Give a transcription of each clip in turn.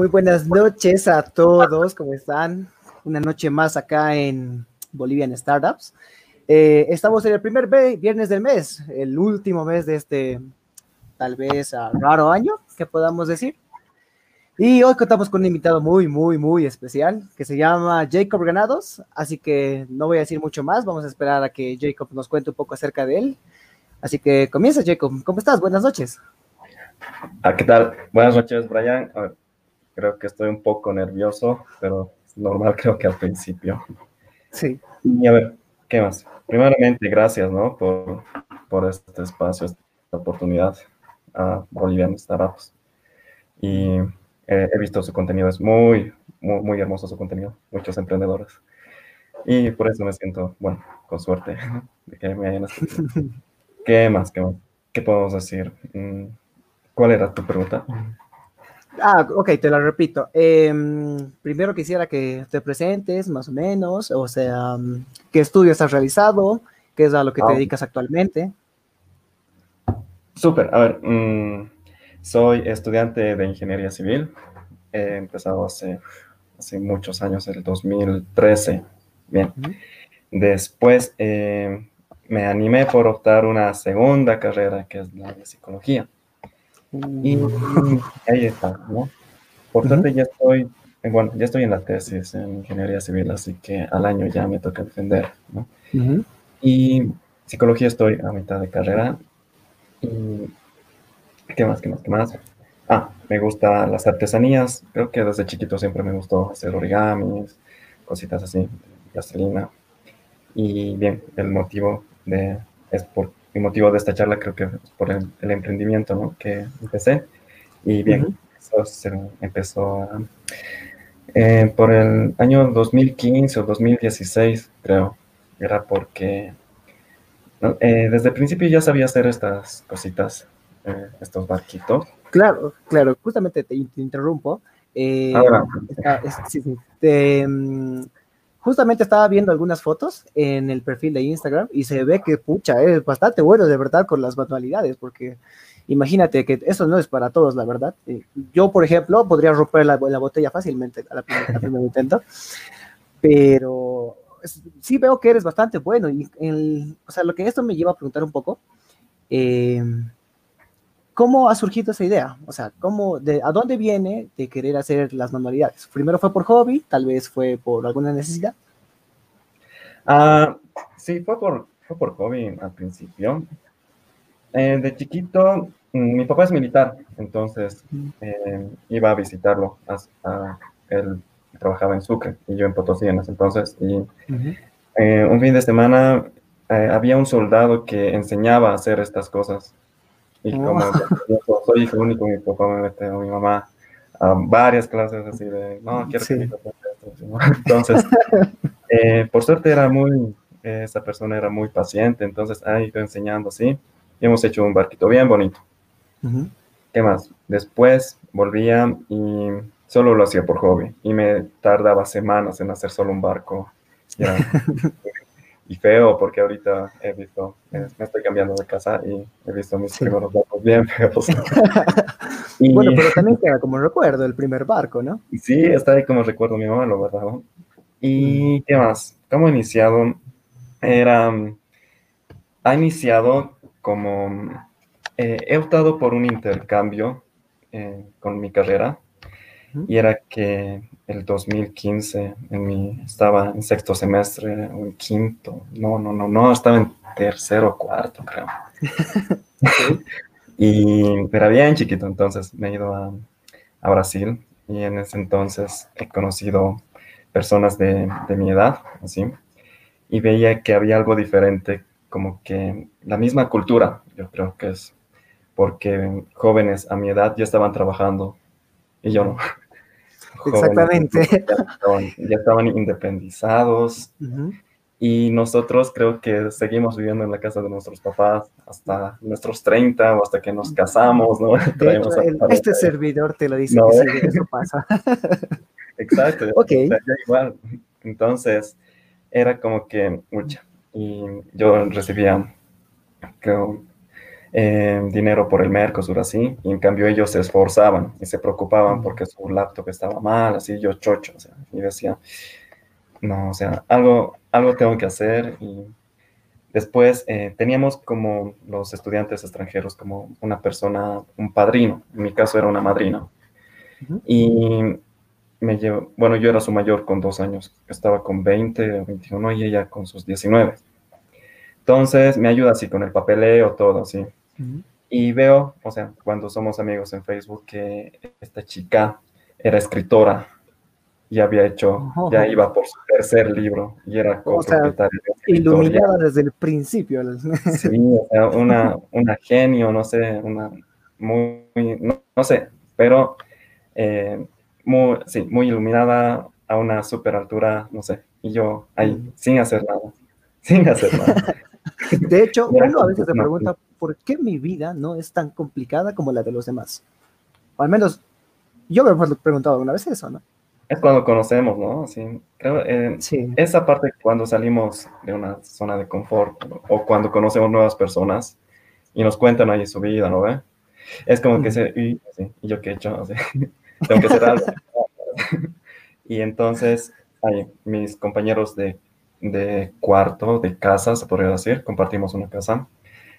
Muy buenas noches a todos, ¿cómo están? Una noche más acá en Bolivian Startups. Eh, estamos en el primer viernes del mes, el último mes de este tal vez raro año, que podamos decir. Y hoy contamos con un invitado muy, muy, muy especial que se llama Jacob Granados. Así que no voy a decir mucho más, vamos a esperar a que Jacob nos cuente un poco acerca de él. Así que comienza, Jacob. ¿Cómo estás? Buenas noches. Ah, ¿Qué tal? Buenas noches, Brian. Creo que estoy un poco nervioso, pero es normal, creo que al principio. Sí. Y a ver, ¿qué más? Primeramente, gracias, ¿no? Por, por este espacio, esta oportunidad a Bolivian Startups. Y he visto su contenido, es muy, muy, muy hermoso su contenido, muchos emprendedores. Y por eso me siento, bueno, con suerte de que me hayan escuchado. ¿Qué más? ¿Qué más? ¿Qué podemos decir? Mm, ¿Cuál era tu pregunta? Ah, ok, te la repito. Em, primero quisiera que te presentes, más o menos, o sea, qué estudios has realizado, qué es a lo que te ah. dedicas actualmente. Súper, a ver, mm, soy estudiante de ingeniería civil. He empezado hace, hace muchos años, el 2013. Bien. Después eh, me animé por optar una segunda carrera, que es la de psicología. Y ahí está, ¿no? Por suerte ya estoy, bueno, ya estoy en la tesis en ingeniería civil, así que al año ya me toca defender, ¿no? Y psicología estoy a mitad de carrera. Y, ¿Qué más, qué más, qué más? Ah, me gustan las artesanías. Creo que desde chiquito siempre me gustó hacer origamis, cositas así, plastilina. Y bien, el motivo de, es por mi motivo de esta charla creo que es por el, emprendimiento ¿no? que empecé. Y bien, eso se empezó eh, por el año 2015 o 2016, creo. Era porque eh, desde el principio ya sabía hacer estas cositas, eh, estos barquitos. Claro, claro, justamente te, interrumpo. Ah, sí, sí, te, mm, justamente estaba viendo algunas fotos en el perfil de Instagram y se ve que, pucha, es bastante bueno de verdad con las manualidades, porque imagínate que eso no es para todos, la verdad. Eh, yo, por ejemplo, podría romper la, botella fácilmente a la primera, intento, pero sí veo que eres bastante bueno. Y o sea, lo que esto me lleva a preguntar un poco, eh, ¿Cómo ha surgido esa idea? O sea, ¿cómo, de, ¿a dónde viene de querer hacer las manualidades? ¿Primero fue por hobby? ¿Tal vez fue por alguna necesidad? Ah, sí, fue por, fue por hobby al principio. Eh, de chiquito, mm, mi papá es militar, entonces eh, iba a visitarlo. A, él trabajaba en Sucre y yo en Potosí en ese entonces. Y eh, un fin de semana había un soldado que enseñaba a hacer estas cosas y como yo soy hijo único, mi papá me mete a mi mamá a varias clases así de, no, quiero que mi papá esto. Entonces, eh, por suerte era muy, esa persona era muy paciente, entonces ha ido enseñando así. Y hemos hecho un barquito bien bonito. ¿Qué más? Después volvía y solo lo hacía por hobby. Y me tardaba semanas en hacer solo un barco. Ya, y feo porque ahorita he visto, me estoy cambiando de casa y he visto mis primeros barcos bien feos. bueno, pero también queda como recuerdo el primer barco, ¿no? Sí, está ahí como recuerdo mi mamá, lo verdad. ¿Y mm. qué más? ¿Cómo ha iniciado? Era, ha iniciado como, eh, he optado por un intercambio eh, con mi carrera y era que el 2015 en mi, estaba en sexto semestre o en quinto, no, no, no, no, estaba en tercero o cuarto, creo. y era bien chiquito, entonces me he ido a, a, Brasil y en ese entonces he conocido personas de, de mi edad, así, y veía que había algo diferente, como que la misma cultura, yo creo que es, porque jóvenes a mi edad ya estaban trabajando y yo no. Exactamente. Ya estaban, independizados. Y nosotros creo que seguimos viviendo en la casa de nuestros papás hasta nuestros 30 o hasta que nos casamos, ¿no? este servidor te lo dice no, que eso pasa. Exacto. Ok. igual. Entonces, era como que mucha. Y yo recibía, creo, eh, dinero por el Mercosur, así, y en cambio ellos se esforzaban y se preocupaban porque su laptop estaba mal, así, yo chocho, o sea, y decía, no, o sea, algo, algo tengo que hacer y después eh, teníamos como los estudiantes extranjeros como una persona, un padrino, en mi caso era una madrina, y me llevo, bueno, yo era su mayor con dos años, estaba con 20 o 21 y ella con sus 19. Entonces me ayuda así con el papeleo, todo así. Y veo, o sea, cuando somos amigos en Facebook, que esta chica era escritora y había hecho, ya iba por su tercer libro y era o sea, iluminada desde el principio. Sí, o sea, una, una genio, no sé, una muy, no, sé, pero eh, muy, sí, muy iluminada a una super altura, no sé, y yo ahí, sin hacer nada, sin hacer nada. De hecho, uno a veces se pregunta, ¿por qué mi vida no es tan complicada como la de los demás? O al menos, yo me he preguntado alguna vez eso, ¿no? Es cuando conocemos, ¿no? Sí, creo, eh, sí. Esa parte cuando salimos de una zona de confort o cuando conocemos nuevas personas y nos cuentan ahí su vida, ¿no ve? Es como que se, y, yo qué he hecho, tengo que hacer algo. y entonces, ahí, mis compañeros de de cuarto, de casa, se podría decir, compartimos una casa,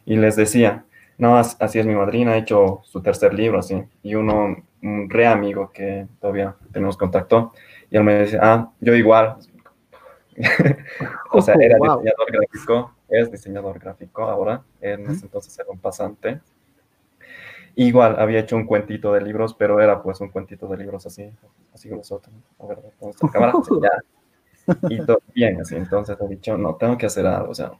y les decía, no, así es mi madrina, ha hecho su tercer libro, así, y uno, un re amigo que todavía tenemos contacto, y él me dice, ah, yo igual, o sea, era diseñador gráfico, es diseñador gráfico ahora, en ese entonces era un pasante, Igual había hecho un cuentito de libros, pero era pues un cuentito de libros así, así gruesoso. A ver, cámara, ya, y todo bien, así. Entonces he dicho, no, tengo que hacer algo, o sea,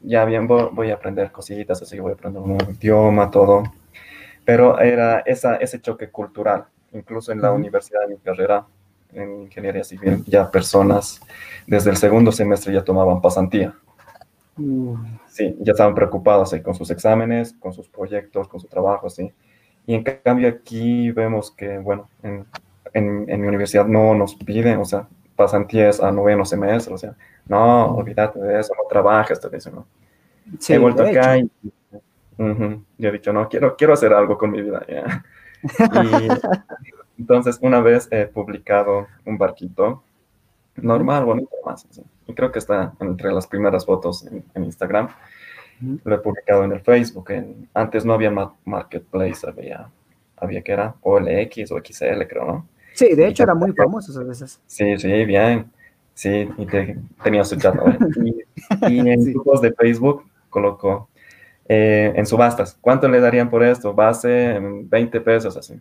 ya bien, voy, a aprender cositas, así que voy a aprender un nuevo idioma, todo. Pero era esa, ese choque cultural, incluso en la universidad de mi carrera, en ingeniería civil, ya personas desde el segundo semestre ya tomaban pasantía. Mm. Sí, ya estaban preocupados con sus exámenes, con sus proyectos, con su trabajo, sí. Y en cambio aquí vemos que, bueno, en, en, en mi universidad no nos piden, o sea, pasantías a noveno semestre, o sea, no, olvídate de eso, no trabajas, te dicen, ¿no? he vuelto acá y yo he dicho, no, quiero, quiero hacer algo con mi vida. Y entonces una vez he publicado un barquito normal, bonito más, y creo que está entre las primeras fotos en, Instagram. Lo he publicado en el Facebook. antes no había Marketplace, había, había que era OLX o XL, creo, ¿no? Sí, de hecho era muy famoso esas veces. Sí, sí, bien. Sí, y tenía su chat. Y, en grupos de Facebook colocó eh, en subastas, ¿cuánto le darían por esto? Base en 20 pesos, así.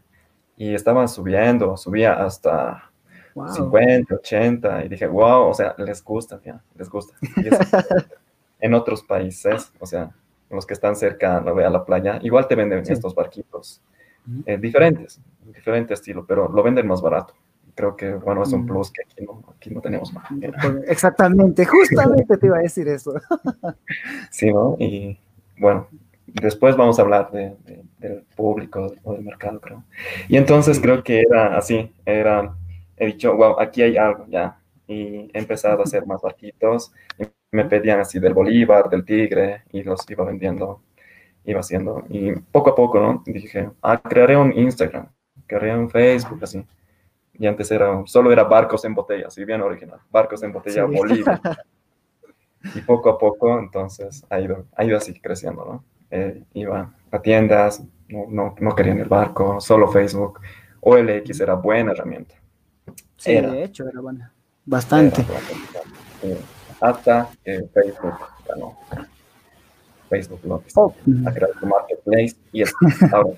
Y estaban subiendo, subía hasta 50, 80, y dije, wow, o sea, les gusta, ya, les gusta. en otros países, o sea, los que están cerca a la playa, igual te venden estos barquitos eh, diferentes, diferente estilo, pero lo venden más barato. Creo que, bueno, es un mm. plus que aquí no, aquí no tenemos más. Exactamente, justamente te iba a decir eso. sí, ¿no? Y bueno, después vamos a hablar de, del público o del mercado, creo. Y entonces creo que era así, era, he dicho, wow, aquí hay algo ya. Y he empezado a hacer más barquitos. Y me pedían así del Bolívar, del Tigre, y los iba vendiendo iba haciendo. Y poco a poco, ¿no? Dije, ah, crearé un Instagram, crearé un Facebook, así. Y antes era, solo era barcos en botella, así bien original, barcos en botella Bolivia. y poco a poco, entonces, ha ido, ha ido así creciendo, ¿no? Eh, iba a tiendas, no, no, no querían el barco, solo Facebook. OLX era buena herramienta. Sí, de hecho, era buena. Bastante. hasta que Facebook ganó. Facebook ¿no? oh. a crear tu marketplace y es ahora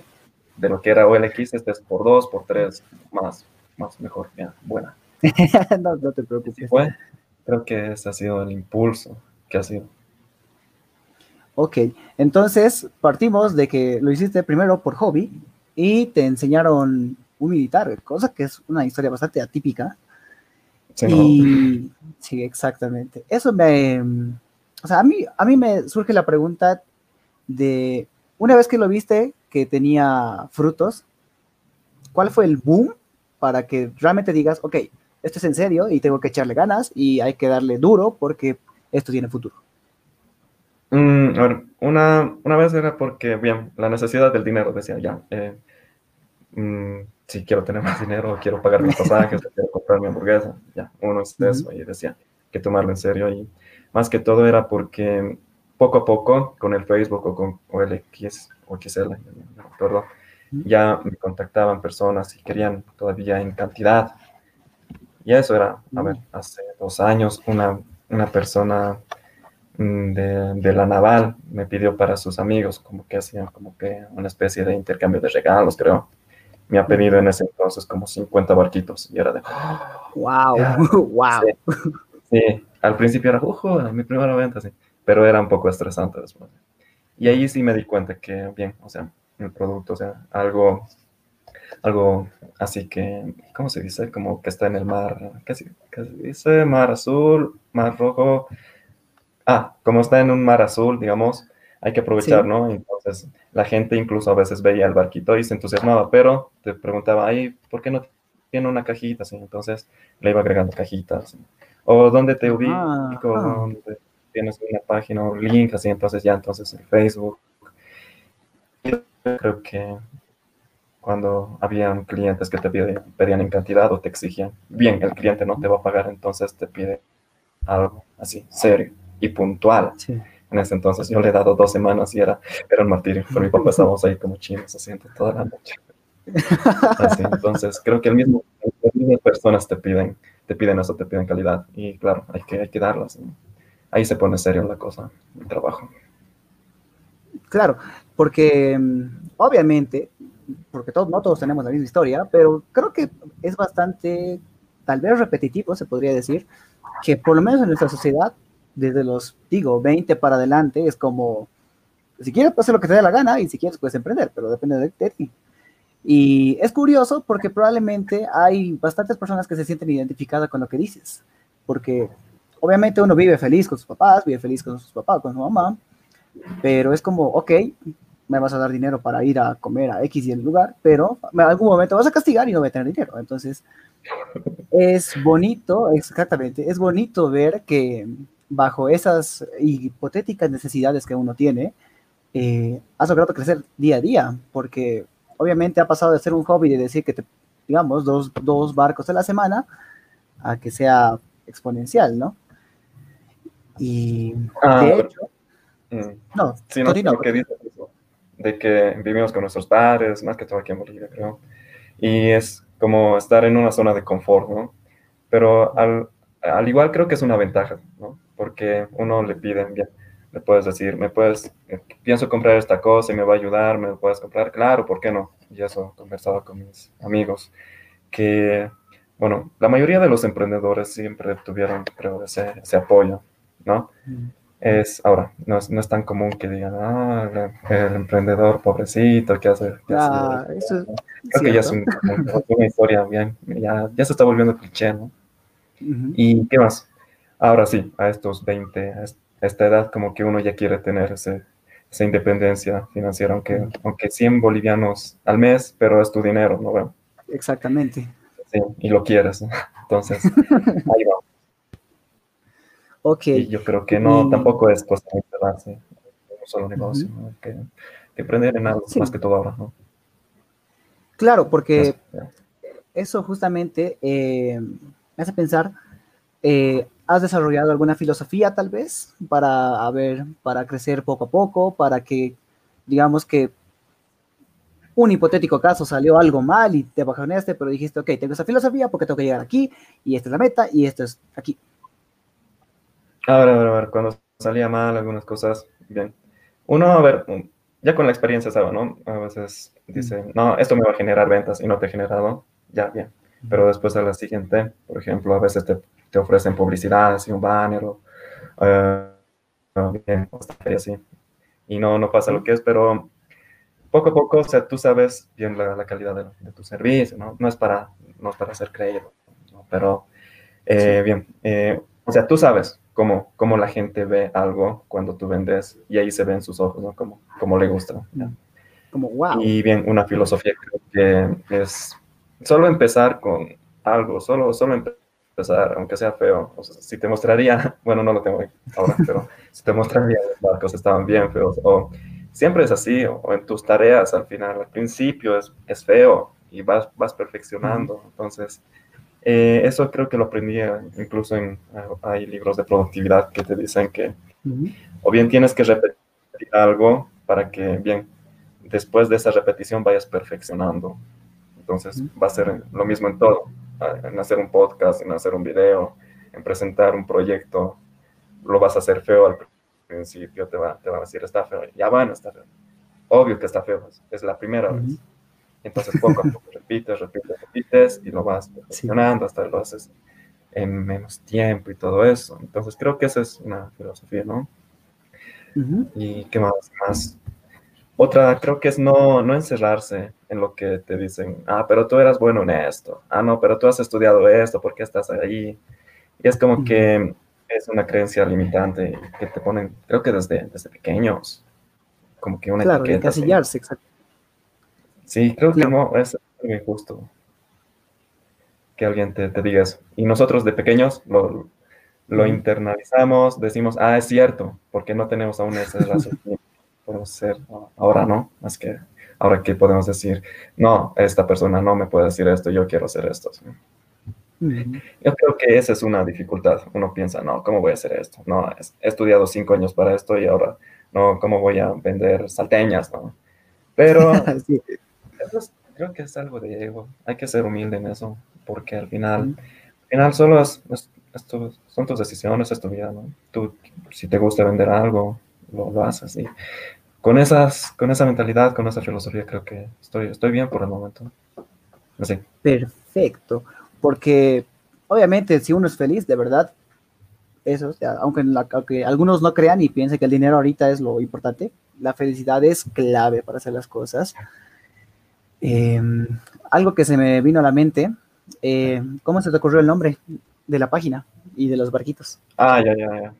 de lo que era OLX, este es por dos, por tres, más, más mejor, ya, buena. no, no, te preocupes. fue, creo que ese ha sido el impulso que ha sido. Ok, entonces partimos de que lo hiciste primero por hobby y te enseñaron un militar, cosa que es una historia bastante atípica. Sí, y, sí exactamente. Eso me, o sea, a mí, a mí me surge la pregunta de, una vez que lo viste, que tenía frutos, ¿cuál fue el boom para que realmente digas, ok, esto es en serio y tengo que echarle ganas y hay que darle duro porque esto tiene futuro? Mm, una, una vez era porque, bien, la necesidad del dinero, decía ya. Eh, mm, si quiero tener más dinero, quiero pagar mis pasajes, quiero comprar mi hamburguesa, ya, uno es eso, y decía que tomarlo en serio. Y más que todo era porque poco a poco, con el Facebook o con o el X, o XL, no ya me contactaban personas y querían todavía en cantidad. Y eso era, a ver, hace dos años, una, una persona mm, de, de, la naval me pidió para sus amigos, como que hacían como que una especie de intercambio de regalos, creo me ha pedido en ese entonces como 50 barquitos y era de... ¡Wow! ¡Wow! Sí, al principio era, ¡uh! Mi primera venta, sí, pero era un poco estresante después. Y ahí sí me di cuenta que, bien, o sea, el producto, o sea, algo, algo así que, ¿cómo se dice? Como que está en el mar, ¿qué se, qué se dice? Mar azul, mar rojo. Ah, como está en un mar azul, digamos, hay que aprovechar, ¿no? Entonces, la gente incluso a veces veía el barquito y se entusiasmaba, pero te preguntaba, ay, ¿por qué no tiene una cajita? ¿sí? Entonces, le iba agregando cajitas. O dónde te ubico, ah, ah. tienes una página o link, así, entonces ya, entonces en Facebook. Creo que cuando habían clientes que te pedían en cantidad o te exigían, bien, el cliente no te va a pagar, entonces te pide algo así, serio y puntual. Sí en ese entonces. Yo le he dado dos semanas y era, era un martirio. Pero mi papá estábamos ahí como chinos haciendo toda la noche. Así, entonces, creo que el mismo, las mismas personas te piden, te piden eso, te piden calidad. Y claro, hay que, hay que darlas. Ahí se pone serio la cosa, el trabajo. Claro, porque mm, obviamente, porque todos, no todos tenemos la misma historia, pero creo que es bastante, tal vez repetitivo, se podría decir, que por lo menos en nuestra sociedad desde los, digo, 20 para adelante, es como, si quieres, hacer lo que te dé la gana y si quieres, puedes emprender, pero depende de, ti. Y es curioso porque probablemente hay bastantes personas que se sienten identificadas con lo que dices, porque obviamente uno vive feliz con sus papás, vive feliz con sus papás, con su mamá, pero es como, ok, me vas a dar dinero para ir a comer a X y el lugar, pero en algún momento vas a castigar y no voy a tener dinero. Entonces, es bonito, exactamente, es bonito ver que bajo esas hipotéticas necesidades que uno tiene, eh, has logrado crecer día a día, porque obviamente ha pasado de ser un hobby de decir que te, digamos, dos, dos barcos a la semana, a que sea exponencial, ¿no? Y ah, de hecho, mm, no, sí, no, que de que vivimos con nuestros padres, más que todo aquí en Bolivia, creo, y es como estar en una zona de confort, ¿no? Pero al, al igual creo que es una ventaja, ¿no? porque uno le pide, bien, le puedes decir, me puedes, eh, pienso comprar esta cosa y me va a ayudar, me lo puedes comprar, claro, ¿por qué no? Y eso conversaba con mis amigos, que, bueno, la mayoría de los emprendedores siempre tuvieron, creo, ese, ese apoyo, ¿no? Mm. Es, ahora, no es, no es, tan común que digan, ah, el, emprendedor pobrecito, ¿qué hace? ah, eso Creo que ya es una historia bien, ya, ya se está volviendo cliché, ¿no? ¿Y qué más? Ahora sí, a estos 20, a esta edad, como que uno ya quiere tener esa independencia financiera, aunque, aunque 100 bolivianos al mes, pero es tu dinero, ¿no? Bueno, Exactamente. Sí, y lo quieres, Entonces, ahí va. Ok. Y yo creo que no, tampoco es cosa de un solo negocio, ¿no? que, que, aprender en algo más que todo ahora, ¿no? Claro, porque eso justamente eh, me hace pensar eh, ¿Has desarrollado alguna filosofía tal vez para, ver, para crecer poco a poco, para que, digamos que un hipotético caso salió algo mal y te bajoneaste, pero dijiste, ok, tengo esa filosofía porque tengo que llegar aquí y esta es la meta y esto es aquí? A ver, a ver, a ver, cuando salía mal algunas cosas, bien. Uno, a ver, ya con la experiencia sabe, ¿no? A veces dice, no, esto me va a generar ventas y no te ha generado, ya, bien. Pero después a la siguiente, por ejemplo, a veces te te ofrecen publicidad, así un banner o bien, así. Y no, no pasa lo que es, pero poco a poco, o sea, tú sabes bien la, calidad de, tu servicio, ¿no? No es para, no es para ser creído, pero eh, bien, eh, o sea, tú sabes cómo, cómo la gente ve algo cuando tú vendes y ahí se ve en sus ojos, ¿no? Como, como le gusta. Como, wow. Y bien, una filosofía creo que es solo empezar con algo, solo, solo empezar aunque sea feo. O sea, si te mostraría, bueno, no lo tengo ahora, pero si te mostraría los barcos estaban bien feos. O siempre es así, o, en tus tareas al final, al principio es, es feo y vas, vas perfeccionando. Entonces, eh, eso creo que lo aprendí incluso en, hay libros de productividad que te dicen que o bien tienes que repetir algo para que, bien, después de esa repetición vayas perfeccionando. Entonces va a ser lo mismo en todo, en hacer un podcast, en hacer un video, en presentar un proyecto, lo vas a hacer feo al principio, te va, te va a decir está feo, ya van, está feo. Obvio que está feo, es la primera vez. Entonces poco a poco repites, repites, repites y lo vas perfeccionando hasta lo haces en menos tiempo y todo eso. Entonces creo que esa es una filosofía, ¿no? ¿Y qué más? más? Otra creo que es no, no encerrarse en lo que te dicen, ah, pero tú eras bueno en esto, ah, no, pero tú has estudiado esto, ¿por qué estás ahí? Y es como que es una creencia limitante que te ponen, creo que desde, desde pequeños, como que una claro, etiqueta. Encasillarse, exacto. Sí, creo que no, es muy injusto que alguien te, te diga eso. Y nosotros de pequeños lo, lo internalizamos, decimos, ah, es cierto, porque no tenemos aún ese raciocinio. podemos ser ahora, ¿no? Más que ahora que podemos decir, no, esta persona no me puede decir esto, yo quiero hacer esto. Yo creo que esa es una dificultad. Uno piensa, no, ¿cómo voy a hacer esto? No, he estudiado cinco años para esto y ahora, no, ¿cómo voy a vender salteñas? ¿no? Pero creo que es algo de ego. Hay que ser humilde en eso, porque al final, al final solo es esto son tus decisiones, es tu vida, ¿no? Tú, si te gusta vender algo, lo, lo haces. Y con, esas, con esa mentalidad, con esa filosofía, creo que estoy, estoy bien por el momento. Así. Perfecto, porque obviamente si uno es feliz, de verdad, eso, aunque, aunque algunos no crean y piensen que el dinero ahorita es lo importante, la felicidad es clave para hacer las cosas. Em, algo que se me vino a la mente, eh, ¿cómo se te ocurrió el nombre? de la página y de los barquitos. Ah, ya, ya, ya.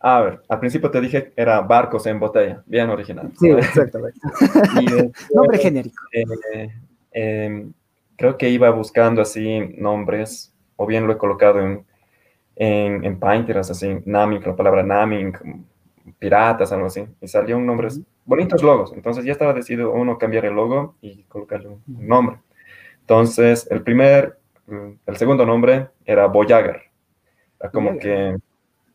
A ver, al principio te dije que era barcos en botella, bien original. Sí, exactamente. Nombre genérico. Eh, em, creo que iba buscando así nombres, o bien lo he colocado en, en, en Pinterest, así, Naming, la palabra Naming, piratas, algo así, y salió un nombre, bonitos logos. Entonces ya estaba decidido uno cambiar el logo y colocarle un nombre. Entonces, el primer el segundo nombre era Voyager. Como que,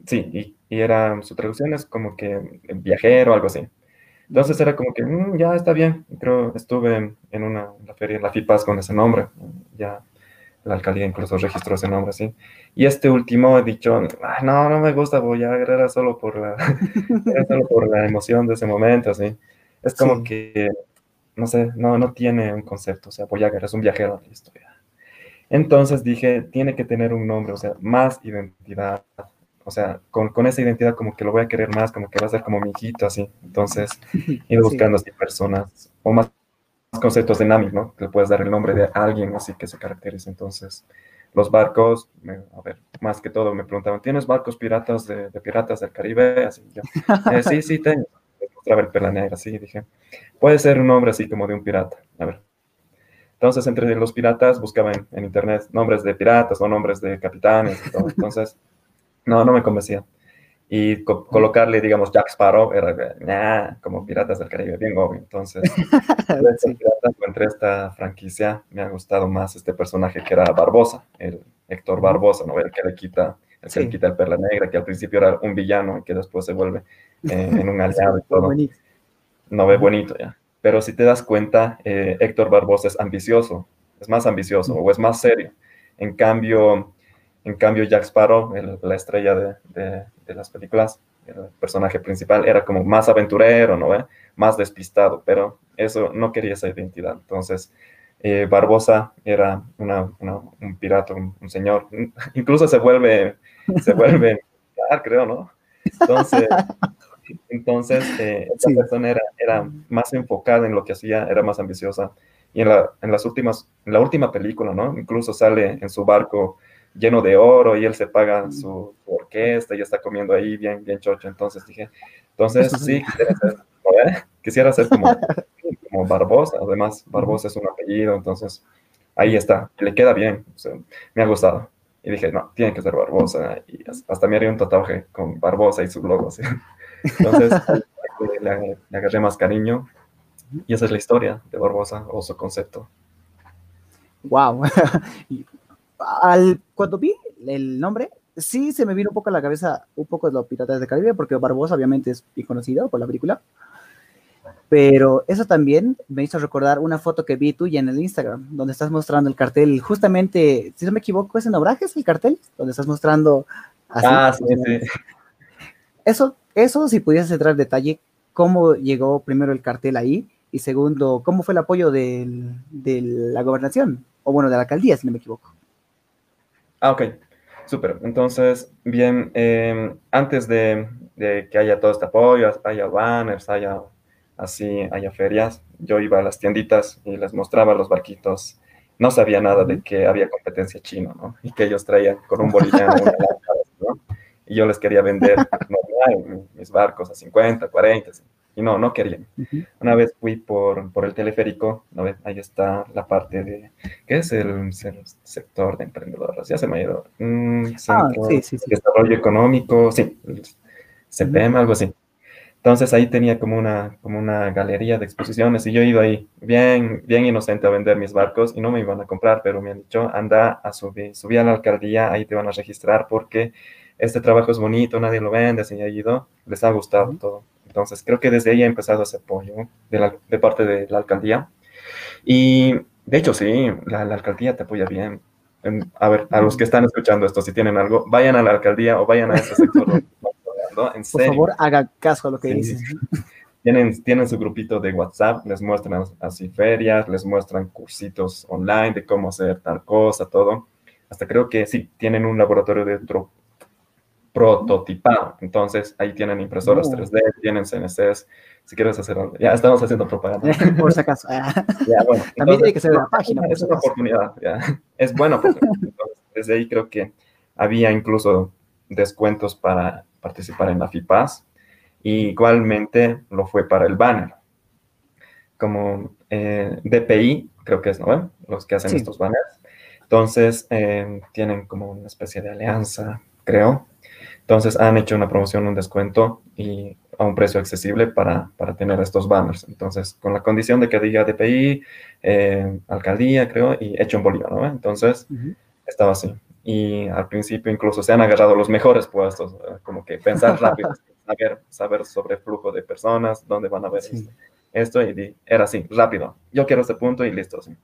sí, y, y, era, su traducción es como que viajero, algo así. Entonces era como que, mm, ya está bien. Creo, estuve en, una la feria, en la FIPAS con ese nombre. Ya la alcaldía incluso registró ese nombre así. Y este último he dicho, no, no me gusta Voyager, era solo por la, era solo por la emoción de ese momento, así. Es como que, no sé, no, no tiene un concepto. O sea, Voyager es un viajero de la historia. Entonces dije, tiene que tener un nombre, o sea, más identidad. O sea, con, con, esa identidad como que lo voy a querer más, como que va a ser como mi hijito, así. Entonces, ir buscando así personas o más, conceptos de Nami, ¿no? Que puedes dar el nombre de alguien así que se caracterice. Entonces, los barcos, a ver, más que todo me preguntaban, ¿tienes barcos piratas de, piratas del Caribe? Así, yo, eh, sí, sí, tengo. Mostraba el perla negra, dije, puede ser un nombre así como de un pirata. A ver, entonces, entre los piratas buscaba en, internet nombres de piratas o nombres de capitanes. Entonces, no, no me convencía. Y colocarle, digamos, Jack Sparrow era como Piratas del Caribe, bien obvio. Entonces, sí. entre esta franquicia me ha gustado más este personaje que era Barbosa, el Héctor Barbosa, ¿no? El que le quita, el que le quita el perla negra, que al principio era un villano y que después se vuelve eh, en un aliado y todo. No ve bonito ya. Pero si te das cuenta, eh, Héctor Barbosa es ambicioso, es más ambicioso o es más serio. En cambio, en cambio Jack Sparrow, la estrella de, de, las películas, el personaje principal, era como más aventurero, ¿no? Más despistado, pero eso no quería esa identidad. Entonces, eh, Barbosa era una, un pirata, un, señor. Incluso se vuelve, se vuelve, creo, ¿no? Entonces, entonces, eh, esa persona era, era, más enfocada en lo que hacía, era más ambiciosa. Y en, la, en las últimas, en la última película, ¿no? Incluso sale en su barco lleno de oro y él se paga su, orquesta y está comiendo ahí bien, bien chocho. Entonces dije, entonces sí, quisiera ser, quisiera ser como, como Barbosa. Además, Barbosa es un apellido, entonces ahí está, le queda bien, me ha gustado. Y dije, no, tiene que ser Barbosa. Y hasta me haría un tatuaje con Barbosa y su logo. Entonces, le, agarré más cariño. Y esa es la historia de Barbosa o su concepto. Wow. Al, cuando vi el nombre, sí se me vino un poco a la cabeza un poco de los Piratas de Caribe, porque Barbosa obviamente es bien conocido por la película. Pero eso también me hizo recordar una foto que vi tuya en el Instagram, donde estás mostrando el cartel, justamente, si no me equivoco, es en Obrajes el cartel, donde estás mostrando así. Ah, sí, sí. Eso, eso, si pudieras entrar en detalle, cómo llegó primero el cartel ahí, y segundo, cómo fue el apoyo de la gobernación, o bueno, de la alcaldía, si no me equivoco. Ah, ok. Súper. Entonces, bien, em, antes de, de, que haya todo este apoyo, haya banners, haya así haya ferias, yo iba a las tienditas y les mostraba los barquitos. No sabía nada de que había competencia china, ¿no? Y que ellos traían con un boliviano una ¿no? Y yo les quería vender mis barcos a 50, 40, y no, no querían. Una vez fui por, por el teleférico, ¿no? ahí está la parte de, ¿qué es el, sector de emprendedores? Ya se me ha ido. Mm, ah, sí, sí, sí. Desarrollo económico, sí, CPM, algo así. Entonces ahí tenía como una, como una galería de exposiciones y yo he ido ahí bien, bien inocente a vender mis barcos y no me iban a comprar, pero me han dicho, anda a subir, subí a la alcaldía, ahí te van a registrar porque este trabajo es bonito, nadie lo vende, así he ido, les ha gustado todo. Entonces creo que desde ahí ha empezado ese apoyo de, la, de parte de la alcaldía. Y de hecho sí, la, alcaldía te apoya bien. A ver, a los que están escuchando esto, si tienen algo, vayan a la alcaldía o vayan a ese sector. Por favor, haga caso a lo que dicen. Tienen, tienen su grupito de WhatsApp, les muestran así ferias, les muestran cursitos online de cómo hacer tal cosa, todo. Hasta creo que sí, tienen un laboratorio de prototipado. Entonces, ahí tienen impresoras 3D, tienen CNCs. Si quieres hacer algo, ya estamos haciendo propaganda. por si acaso. También tiene que ser la página. Es una oportunidad, ya. Es bueno. desde ahí creo que había incluso descuentos para participar en la FIPAS. Y igualmente lo fue para el banner. Como eh, DPI, creo que es, ¿no? Los que hacen estos banners. Entonces, eh, tienen como una especie de alianza, creo. Entonces, han hecho una promoción, un descuento y a un precio accesible para, para tener estos banners. Entonces, con la condición de que diga DPI, eh, alcaldía, creo, y hecho en Bolívar, ¿no? Entonces, estaba así y al principio incluso se han agarrado los mejores puestos, como que pensar rápido, saber, saber sobre el flujo de personas, dónde van a ver esto, y era así, rápido, yo quiero este punto y listo. Sí.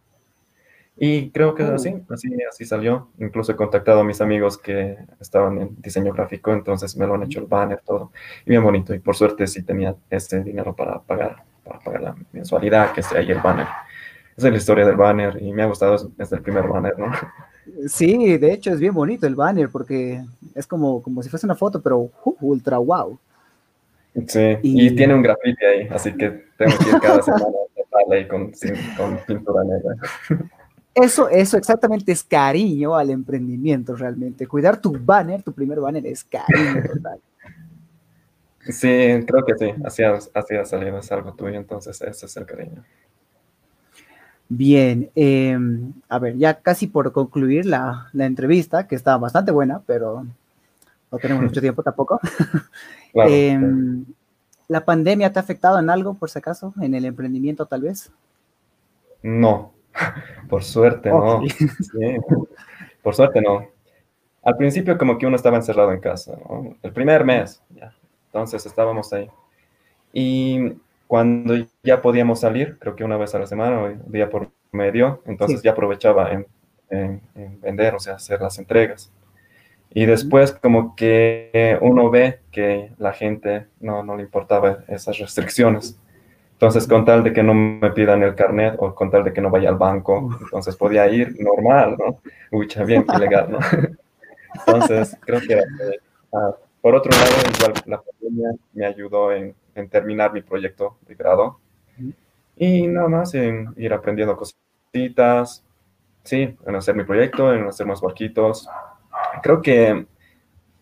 Y creo que así, así, así salió. Incluso he contactado a mis amigos que estaban en diseño gráfico, entonces me lo han hecho el banner, todo. Y bien bonito. Y por suerte sí tenía este dinero para pagar, para pagar la mensualidad, que esté ahí el banner. Esa es la historia del banner y me ha gustado desde el primer banner, ¿no? Sí, de hecho es bien bonito el banner porque es como, como si fuese una foto, pero uh, ultra wow. Sí, y, tiene un grafiti ahí, así que tengo que ir cada semana ahí con, con pintura negra. Eso, eso exactamente es cariño al emprendimiento realmente. Cuidar tu banner, tu primer banner, es cariño total. Sí, creo que sí, así ha, así ha salido, es algo tuyo, entonces ese es el cariño. Bien, em, a ver, ya casi por concluir la, entrevista, que está bastante buena, pero no tenemos mucho tiempo tampoco. Em, ¿La pandemia te ha afectado en algo, por si acaso, en el emprendimiento tal vez? No, por suerte no. por suerte no. Al principio como que uno estaba encerrado en casa, el primer mes, ya. entonces estábamos ahí. Y cuando ya podíamos salir, creo que una vez a la semana o día por medio, entonces ya aprovechaba en, vender, o sea, hacer las entregas. Y después como que uno ve que la gente no, no le importaba esas restricciones. Entonces, con tal de que no me pidan el carnet o con tal de que no vaya al banco, entonces podía ir normal, ¿no? Uy, bien, ilegal, ¿no? Entonces, creo que ah, por otro lado, igual la pandemia me ayudó en en terminar mi proyecto de grado. Y nada más en ir aprendiendo cositas, sí, en hacer mi proyecto, en hacer más barquitos. Creo que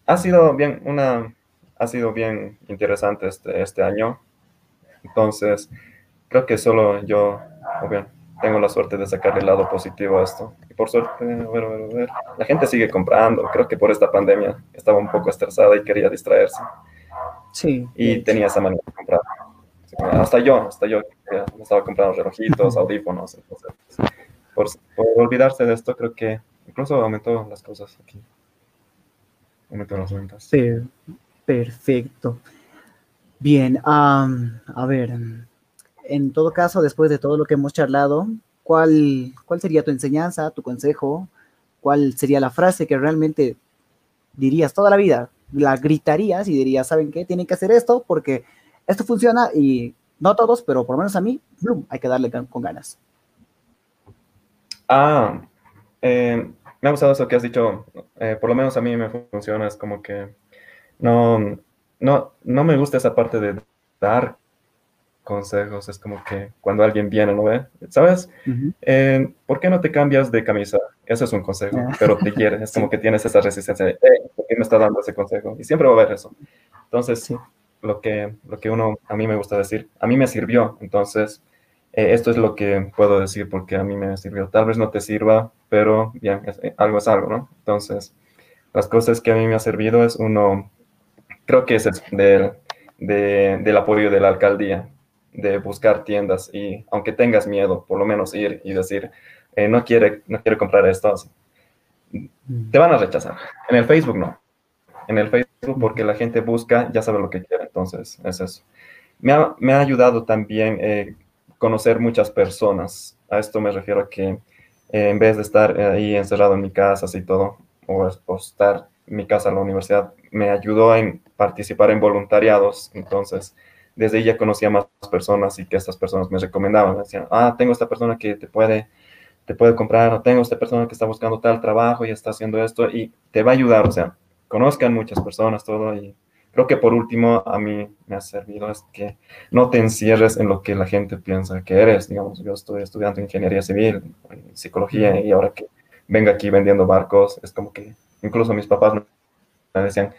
ha sido bien, una, ha sido bien interesante este, este año. Entonces, creo que solo yo, bien, tengo la suerte de sacarle el lado positivo a esto. Y por suerte, a ver, a ver, a ver, la gente sigue comprando. Creo que por esta pandemia estaba un poco estresada y quería distraerse. Sí. Y tenía esa manera de comprar. Hasta yo, hasta yo me estaba comprando relojitos, audífonos. Entonces, por, por olvidarse de esto, creo que incluso aumentó las cosas aquí. Aumentó las ventas. Sí, perfecto. Bien, am, a ver, en todo caso, después de todo lo que hemos charlado, ¿cuál, cuál sería tu enseñanza, tu consejo? ¿Cuál sería la frase que realmente dirías toda la vida? La gritarías y dirías, ¿saben qué? Tienen que hacer esto porque esto funciona y no todos, pero por lo menos a mí, bloom, hay que darle con ganas. Ah, eh, me ha gustado eso que has dicho. eh, por lo menos a mí me funciona. Es como que no, no, no me gusta esa parte de dar consejos. Es como que cuando alguien viene, ¿no ve? ¿Sabes? Eh, ¿por qué no te cambias de camisa? Eso es un consejo, Ah. pero te quiere. Es como que tienes esa resistencia de, "Hey, ¿por qué me está dando ese consejo? Y siempre va a haber eso. Entonces, Sí. lo que, lo que uno, a mí me gusta decir, a mí me sirvió. Entonces, eh, esto es lo que puedo decir porque a mí me sirvió. Tal vez no te sirva, pero bien, es- eh, algo es algo, ¿no? Entonces, las cosas que a mí me ha servido es uno, creo que es el- del, de- del apoyo de la alcaldía, de buscar tiendas y aunque tengas miedo, por lo menos ir y decir, eh, no quiere, no quiere comprar esto, así, te van a rechazar. En el Facebook no. En el Facebook porque la gente busca, ya sabe lo que quiere, entonces es eso. Me ha, me ha ayudado también eh, conocer muchas personas. A esto me refiero a que eh, en vez de estar ahí encerrado en mi casa así todo, o, o estar en mi casa en la universidad, me ayudó en participar en voluntariados. Entonces, desde ahí ya conocía más personas y que estas personas me recomendaban. Me decían, ah, tengo esta persona que te puede, te puede comprar, o tengo esta persona que está buscando tal trabajo y está haciendo esto y te va a ayudar. O sea, conozcan muchas personas, todo. Y creo que por último, a mí me ha servido es que no te encierres en lo que la gente piensa que eres. Digamos, yo estoy estudiando ingeniería civil, psicología, y ahora que vengo aquí vendiendo barcos, es como que incluso mis papás me decían,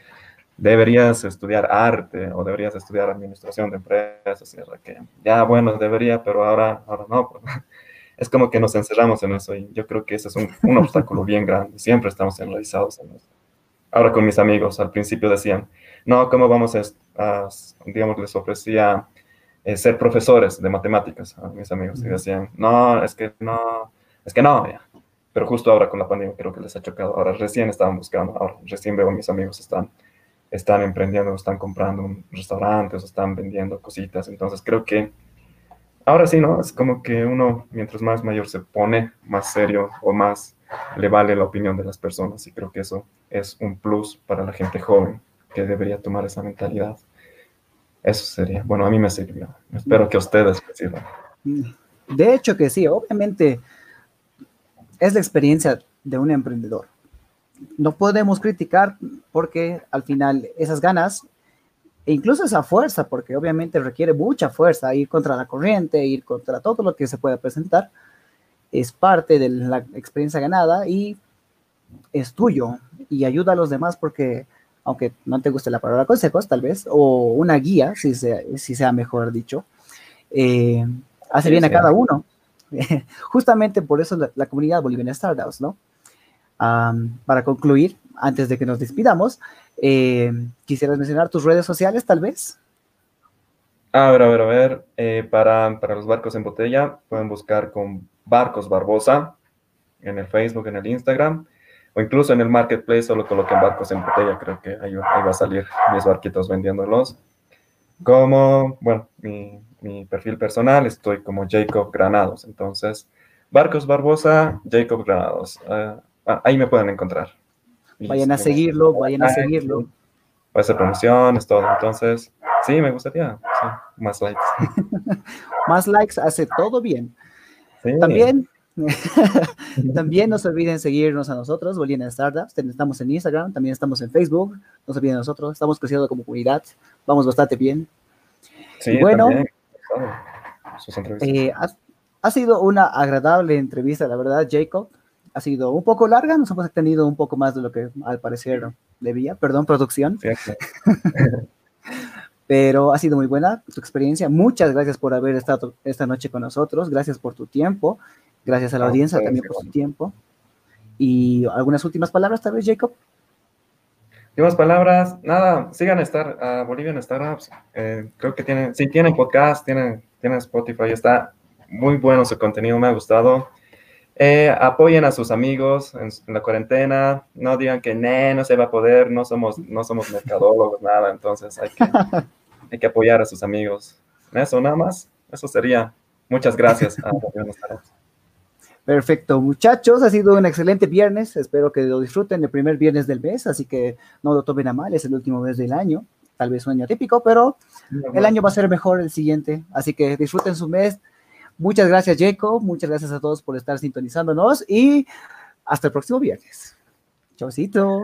deberías estudiar arte o deberías estudiar administración de empresas. Y era que, ya, bueno, debería, pero ahora, ahora no. Pues. Es como que nos encerramos en eso y yo creo que ese es un, un obstáculo bien grande. Siempre estamos enraizados en eso. Ahora con mis amigos, al principio decían, no, ¿cómo vamos a, a digamos, les ofrecía eh, ser profesores de matemáticas a mis amigos y decían, no, es que no, es que no, ya. Pero justo ahora con la pandemia creo que les ha chocado. Ahora recién estaban buscando, ahora recién veo a mis amigos están están emprendiendo, están comprando un restaurante, o están vendiendo cositas. Entonces creo que ahora sí, ¿no? Es como que uno, mientras más mayor se pone, más serio o más le vale la opinión de las personas. Y creo que eso es un plus para la gente joven que debería tomar esa mentalidad. Eso sería, bueno, a mí me sirvió. Espero que a ustedes les sirva. De hecho que sí, obviamente es la experiencia de un emprendedor no podemos criticar porque al final esas ganas e incluso esa fuerza, porque obviamente requiere mucha fuerza ir contra la corriente, ir contra todo lo que se pueda presentar, es parte de la experiencia ganada y es tuyo y ayuda a los demás porque aunque no te guste la palabra consejos tal vez, o una guía, si sea, si sea mejor dicho, eh, hace sí, bien a cada uno. Justamente por eso la, comunidad boliviana Startups, ¿no? Para concluir, antes de que nos despidamos, eh, ¿quisieras mencionar tus redes sociales, tal vez? A ver, a ver, a ver. Eh, para, para, los barcos en botella, pueden buscar con Barcos Barbosa en el Facebook, en el Instagram, o incluso en el Marketplace, solo coloquen Barcos en botella. Creo que ahí, ahí va a salir mis barquitos vendiéndolos. Como, bueno, mi, mi perfil personal, estoy como Jacob Granados. Entonces, Barcos Barbosa, Jacob Granados. Uh, ahí me pueden encontrar. Vayan a seguirlo, vayan a seguirlo. Va a hacer promociones, todo. Entonces, sí, me gustaría. Sí, más likes. más likes hace todo bien. Sí. También, también no se olviden seguirnos a nosotros, Boliviana Startups. Estamos en Instagram, también estamos en Facebook. No se olviden de nosotros. Estamos creciendo como comunidad. Vamos bastante bien. Sí, y bueno, eh, ha, ha sido una agradable entrevista, la verdad, Jacob ha sido un poco larga, nos hemos extendido un poco más de lo que al parecer debía, perdón, producción. Sí, sí. pero ha sido muy buena tu experiencia. Muchas gracias por haber estado esta noche con nosotros, gracias por tu tiempo, gracias a la audiencia también por su tiempo. Y algunas últimas palabras, tal vez, Jacob. Últimas palabras, nada, sigan a estar a Bolivian Startups. Eh, creo que tienen, sí, tienen podcast, tienen, tienen Spotify, está muy bueno su contenido, me ha gustado. Eh, apoyen a sus amigos en, la cuarentena, no digan que no se va a poder, no somos, no somos mercadólogos, nada, entonces hay que, hay que apoyar a sus amigos. Eso nada más, eso sería. Muchas gracias a Perfecto, muchachos, ha sido un excelente viernes, espero que lo disfruten el primer viernes del mes, así que no lo tomen a mal, es el último mes del año, tal vez un año típico, pero el año va a ser mejor el siguiente, así que disfruten su mes, Muchas gracias, Jacob. Muchas gracias a todos por estar sintonizándonos y hasta el próximo viernes. Chaucito.